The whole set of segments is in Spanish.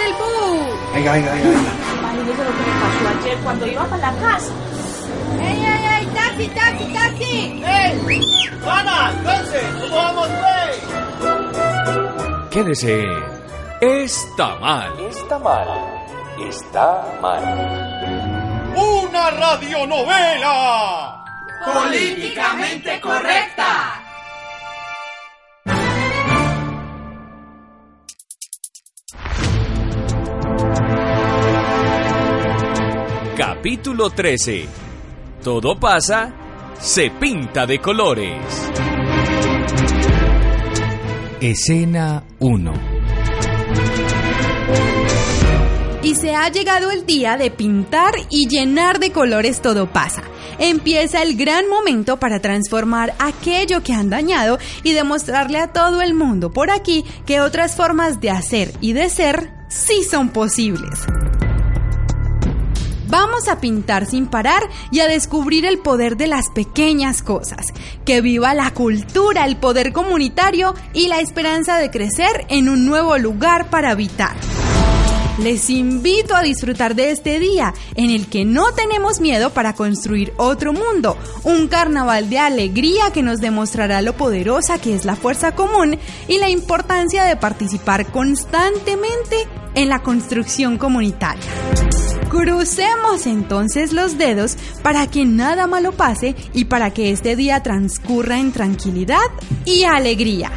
Pasar el bus! Venga, venga, venga, venga. Imagínese lo que me pasó ayer cuando iba para la casa. ¡Ey, ey, ey! ¡Taxi, taxi, taxi! ¡Ey! ¡Pana! ¡Entonces! ¿Cómo vamos, pues? Quédese. Está mal. Está mal. Está mal. ¡Una radionovela! ¡Políticamente correcta! Capítulo 13. Todo pasa, se pinta de colores. Escena 1. Y se ha llegado el día de pintar y llenar de colores todo pasa. Empieza el gran momento para transformar aquello que han dañado y demostrarle a todo el mundo por aquí que otras formas de hacer y de ser sí son posibles. Vamos a pintar sin parar y a descubrir el poder de las pequeñas cosas. Que viva la cultura, el poder comunitario y la esperanza de crecer en un nuevo lugar para habitar. Les invito a disfrutar de este día en el que no tenemos miedo para construir otro mundo, un carnaval de alegría que nos demostrará lo poderosa que es la fuerza común y la importancia de participar constantemente en la construcción comunitaria. Crucemos entonces los dedos para que nada malo pase y para que este día transcurra en tranquilidad y alegría.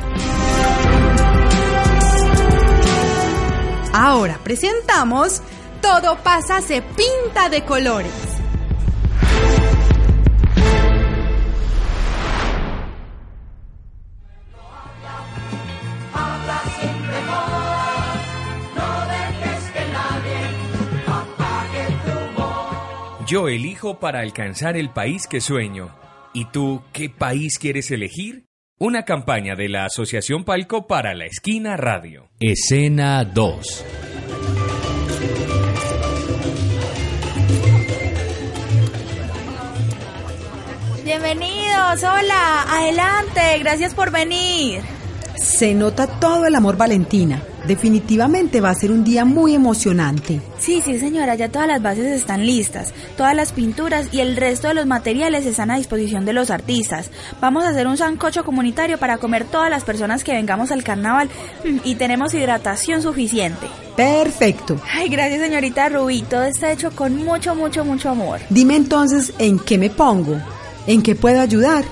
Ahora presentamos Todo pasa, se pinta de colores. Yo elijo para alcanzar el país que sueño. ¿Y tú qué país quieres elegir? Una campaña de la Asociación Palco para la Esquina Radio. Escena 2. Bienvenidos, hola, adelante, gracias por venir. Se nota todo el amor, Valentina. Definitivamente va a ser un día muy emocionante. Sí, sí, señora, ya todas las bases están listas, todas las pinturas y el resto de los materiales están a disposición de los artistas. Vamos a hacer un sancocho comunitario para comer todas las personas que vengamos al carnaval Mm, y tenemos hidratación suficiente. Perfecto. Ay, gracias, señorita Rubí, todo está hecho con mucho, mucho, mucho amor. Dime entonces en qué me pongo, en qué puedo ayudar.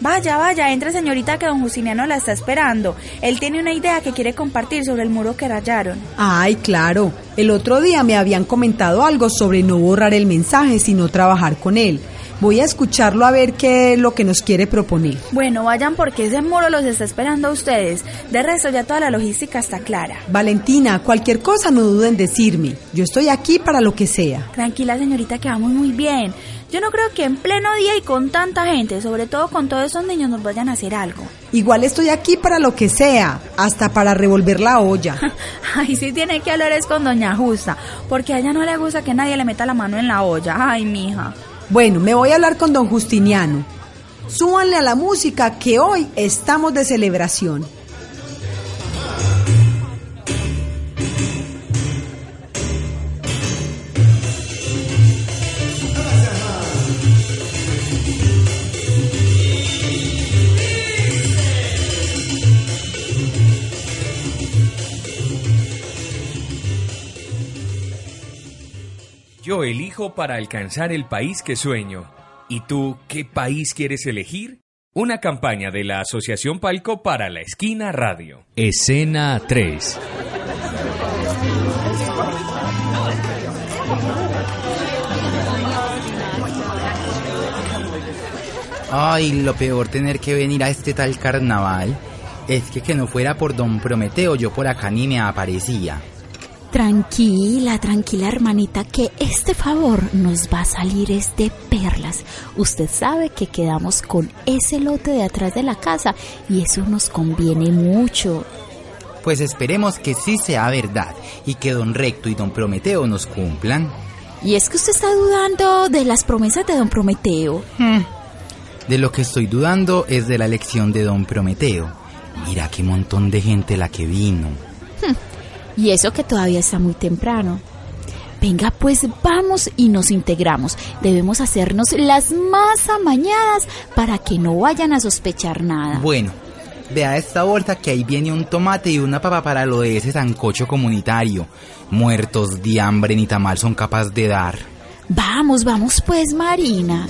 Vaya, vaya, entre señorita que don Justiniano la está esperando. Él tiene una idea que quiere compartir sobre el muro que rayaron. Ay, claro. El otro día me habían comentado algo sobre no borrar el mensaje, sino trabajar con él. Voy a escucharlo a ver qué es lo que nos quiere proponer. Bueno, vayan porque ese muro los está esperando a ustedes. De resto ya toda la logística está clara. Valentina, cualquier cosa no duden en decirme. Yo estoy aquí para lo que sea. Tranquila señorita que vamos muy bien. Yo no creo que en pleno día y con tanta gente, sobre todo con todos esos niños, nos vayan a hacer algo. Igual estoy aquí para lo que sea, hasta para revolver la olla. Ay, sí tiene que hablar es con doña Justa, porque a ella no le gusta que nadie le meta la mano en la olla. Ay, mija. Bueno, me voy a hablar con don Justiniano. Súbanle a la música que hoy estamos de celebración. Elijo para alcanzar el país que sueño. ¿Y tú qué país quieres elegir? Una campaña de la Asociación Palco para la Esquina Radio. Escena 3. Ay, lo peor tener que venir a este tal carnaval es que que no fuera por don Prometeo yo por acá ni me aparecía. Tranquila, tranquila hermanita, que este favor nos va a salir es de perlas. Usted sabe que quedamos con ese lote de atrás de la casa y eso nos conviene mucho. Pues esperemos que sí sea verdad y que don Recto y don Prometeo nos cumplan. Y es que usted está dudando de las promesas de don Prometeo. Hmm. De lo que estoy dudando es de la elección de don Prometeo. Mira qué montón de gente la que vino. Hmm. Y eso que todavía está muy temprano. Venga, pues vamos y nos integramos. Debemos hacernos las más amañadas para que no vayan a sospechar nada. Bueno, vea esta bolsa que ahí viene un tomate y una papa para lo de ese sancocho comunitario. Muertos de hambre ni tamal son capaces de dar. Vamos, vamos pues, Marina.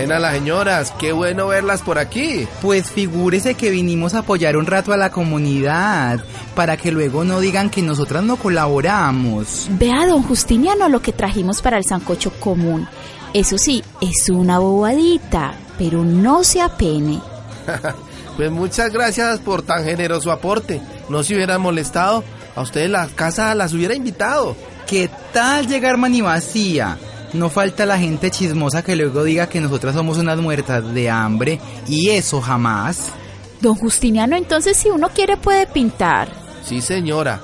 Buenas las señoras, qué bueno verlas por aquí. Pues figúrese que vinimos a apoyar un rato a la comunidad, para que luego no digan que nosotras no colaboramos. Vea, don Justiniano, lo que trajimos para el sancocho común. Eso sí, es una bobadita, pero no se apene. pues muchas gracias por tan generoso aporte. No se hubiera molestado, a ustedes la casa las hubiera invitado. ¿Qué tal llegar mani vacía? No falta la gente chismosa que luego diga que nosotras somos unas muertas de hambre y eso jamás. Don Justiniano, entonces si uno quiere puede pintar. Sí, señora.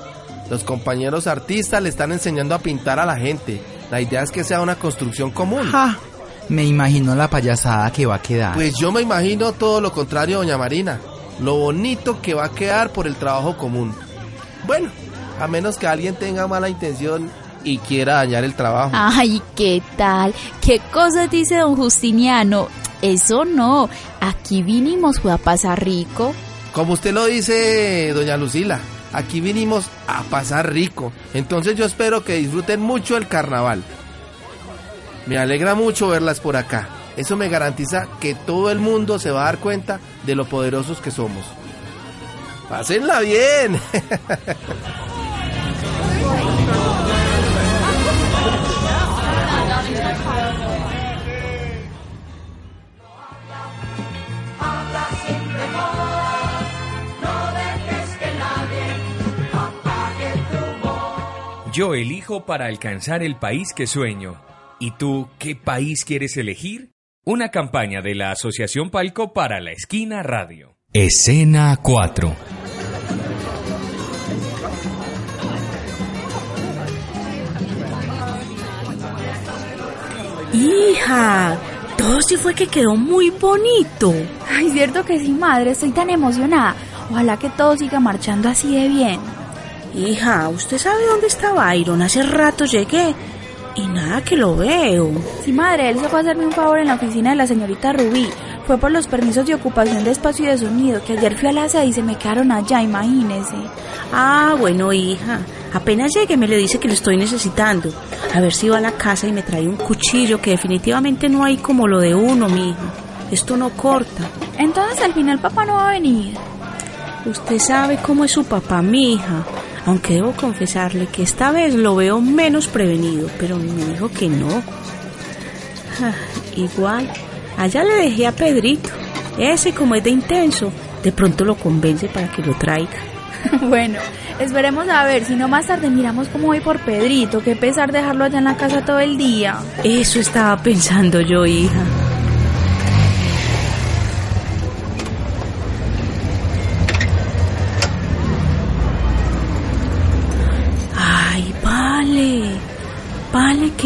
Los compañeros artistas le están enseñando a pintar a la gente. La idea es que sea una construcción común. Me imagino la payasada que va a quedar. Pues yo me imagino todo lo contrario, doña Marina. Lo bonito que va a quedar por el trabajo común. Bueno, a menos que alguien tenga mala intención y quiera dañar el trabajo. Ay, ¿qué tal? ¿Qué cosas dice don Justiniano? Eso no, aquí vinimos fue a pasar rico. Como usted lo dice, doña Lucila, aquí vinimos a pasar rico. Entonces yo espero que disfruten mucho el carnaval. Me alegra mucho verlas por acá. Eso me garantiza que todo el mundo se va a dar cuenta de lo poderosos que somos. Pásenla bien. Yo elijo para alcanzar el país que sueño. ¿Y tú qué país quieres elegir? Una campaña de la Asociación Palco para la Esquina Radio. Escena 4. Hija, todo sí fue que quedó muy bonito. Ay, cierto que sí, madre, estoy tan emocionada. Ojalá que todo siga marchando así de bien. Hija, ¿usted sabe dónde está Byron? Hace rato llegué y nada que lo veo. Sí, madre, él se fue a hacerme un favor en la oficina de la señorita Rubí. Fue por los permisos de ocupación de espacio y de sonido, que ayer fui a la sede y se me quedaron allá, imagínese. Ah, bueno, hija. Apenas llegue me le dice que lo estoy necesitando. A ver si va a la casa y me trae un cuchillo, que definitivamente no hay como lo de uno, mijo. Esto no corta. Entonces al final papá no va a venir. Usted sabe cómo es su papá, mi hija. Aunque debo confesarle que esta vez lo veo menos prevenido, pero me dijo que no. Ah, igual, allá le dejé a Pedrito. Ese como es de intenso, de pronto lo convence para que lo traiga. bueno, esperemos a ver, si no más tarde miramos cómo voy por Pedrito, qué pesar dejarlo allá en la casa todo el día. Eso estaba pensando yo, hija.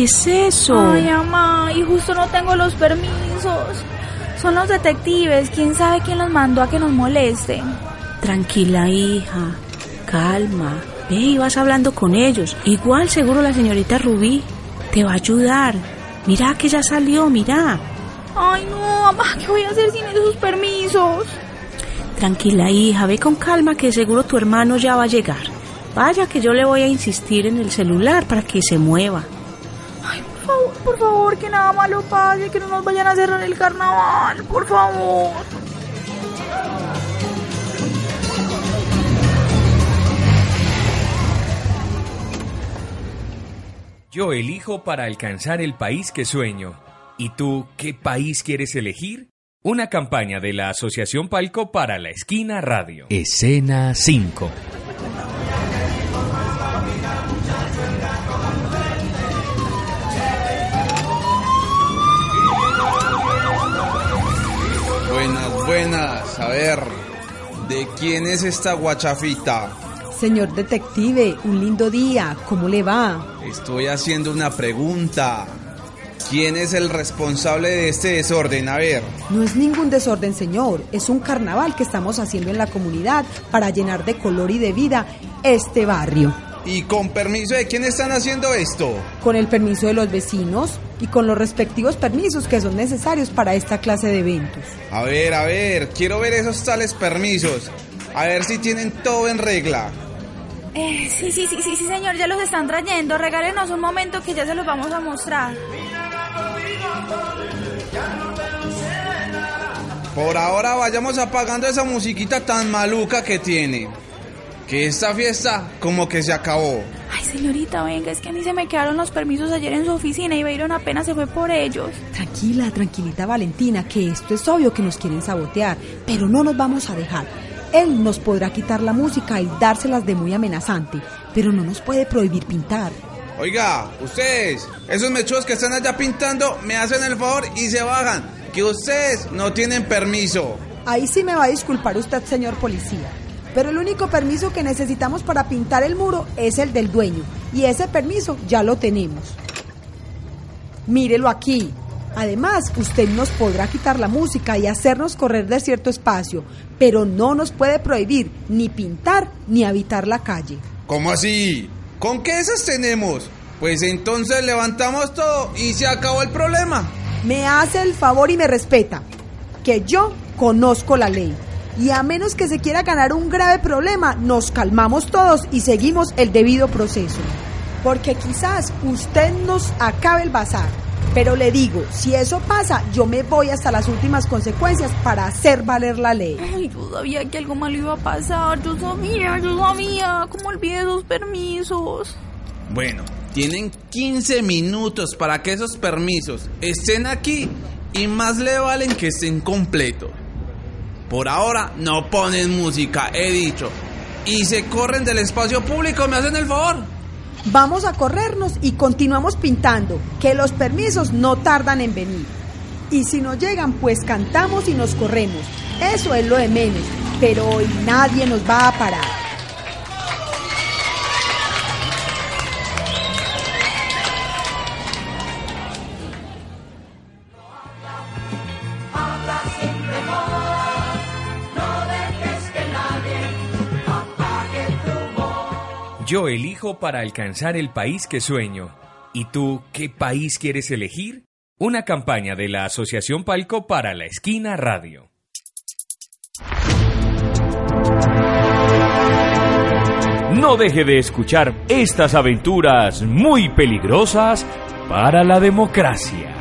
¿Qué es eso? Ay, mamá, y justo no tengo los permisos. Son los detectives, quién sabe quién los mandó a que nos molesten. Tranquila, hija. Calma. Ve y vas hablando con ellos. Igual seguro la señorita Rubí te va a ayudar. Mira que ya salió, mira. Ay, no, mamá, ¿qué voy a hacer sin esos permisos? Tranquila, hija, ve con calma que seguro tu hermano ya va a llegar. Vaya que yo le voy a insistir en el celular para que se mueva. Ay, por favor, por favor, que nada malo pase, que no nos vayan a cerrar el carnaval, por favor. Yo elijo para alcanzar el país que sueño. ¿Y tú qué país quieres elegir? Una campaña de la Asociación Palco para la Esquina Radio. Escena 5. A ver, ¿de quién es esta guachafita? Señor detective, un lindo día. ¿Cómo le va? Estoy haciendo una pregunta. ¿Quién es el responsable de este desorden? A ver. No es ningún desorden, señor. Es un carnaval que estamos haciendo en la comunidad para llenar de color y de vida este barrio. ¿Y con permiso de quién están haciendo esto? Con el permiso de los vecinos y con los respectivos permisos que son necesarios para esta clase de eventos. A ver, a ver, quiero ver esos tales permisos. A ver si tienen todo en regla. Eh, sí, sí, sí, sí, sí, señor, ya los están trayendo. Regálenos un momento que ya se los vamos a mostrar. Por ahora vayamos apagando esa musiquita tan maluca que tiene. Que esta fiesta como que se acabó. Ay, señorita, venga, es que a mí se me quedaron los permisos ayer en su oficina y Byron apenas se fue por ellos. Tranquila, tranquilita Valentina, que esto es obvio que nos quieren sabotear, pero no nos vamos a dejar. Él nos podrá quitar la música y dárselas de muy amenazante, pero no nos puede prohibir pintar. Oiga, ustedes, esos mechos que están allá pintando, me hacen el favor y se bajan, que ustedes no tienen permiso. Ahí sí me va a disculpar usted, señor policía. Pero el único permiso que necesitamos para pintar el muro es el del dueño. Y ese permiso ya lo tenemos. Mírelo aquí. Además, usted nos podrá quitar la música y hacernos correr de cierto espacio, pero no nos puede prohibir ni pintar ni habitar la calle. ¿Cómo así? ¿Con qué esas tenemos? Pues entonces levantamos todo y se acabó el problema. Me hace el favor y me respeta, que yo conozco la ley. Y a menos que se quiera ganar un grave problema, nos calmamos todos y seguimos el debido proceso. Porque quizás usted nos acabe el bazar. Pero le digo, si eso pasa, yo me voy hasta las últimas consecuencias para hacer valer la ley. Ay, yo sabía que algo malo iba a pasar. Yo sabía, yo sabía. ¿Cómo olvidé esos permisos? Bueno, tienen 15 minutos para que esos permisos estén aquí y más le valen que estén completos. Por ahora no ponen música, he dicho. Y se corren del espacio público, ¿me hacen el favor? Vamos a corrernos y continuamos pintando, que los permisos no tardan en venir. Y si no llegan, pues cantamos y nos corremos. Eso es lo de menos, pero hoy nadie nos va a parar. Yo elijo para alcanzar el país que sueño. ¿Y tú qué país quieres elegir? Una campaña de la Asociación Palco para la Esquina Radio. No deje de escuchar estas aventuras muy peligrosas para la democracia.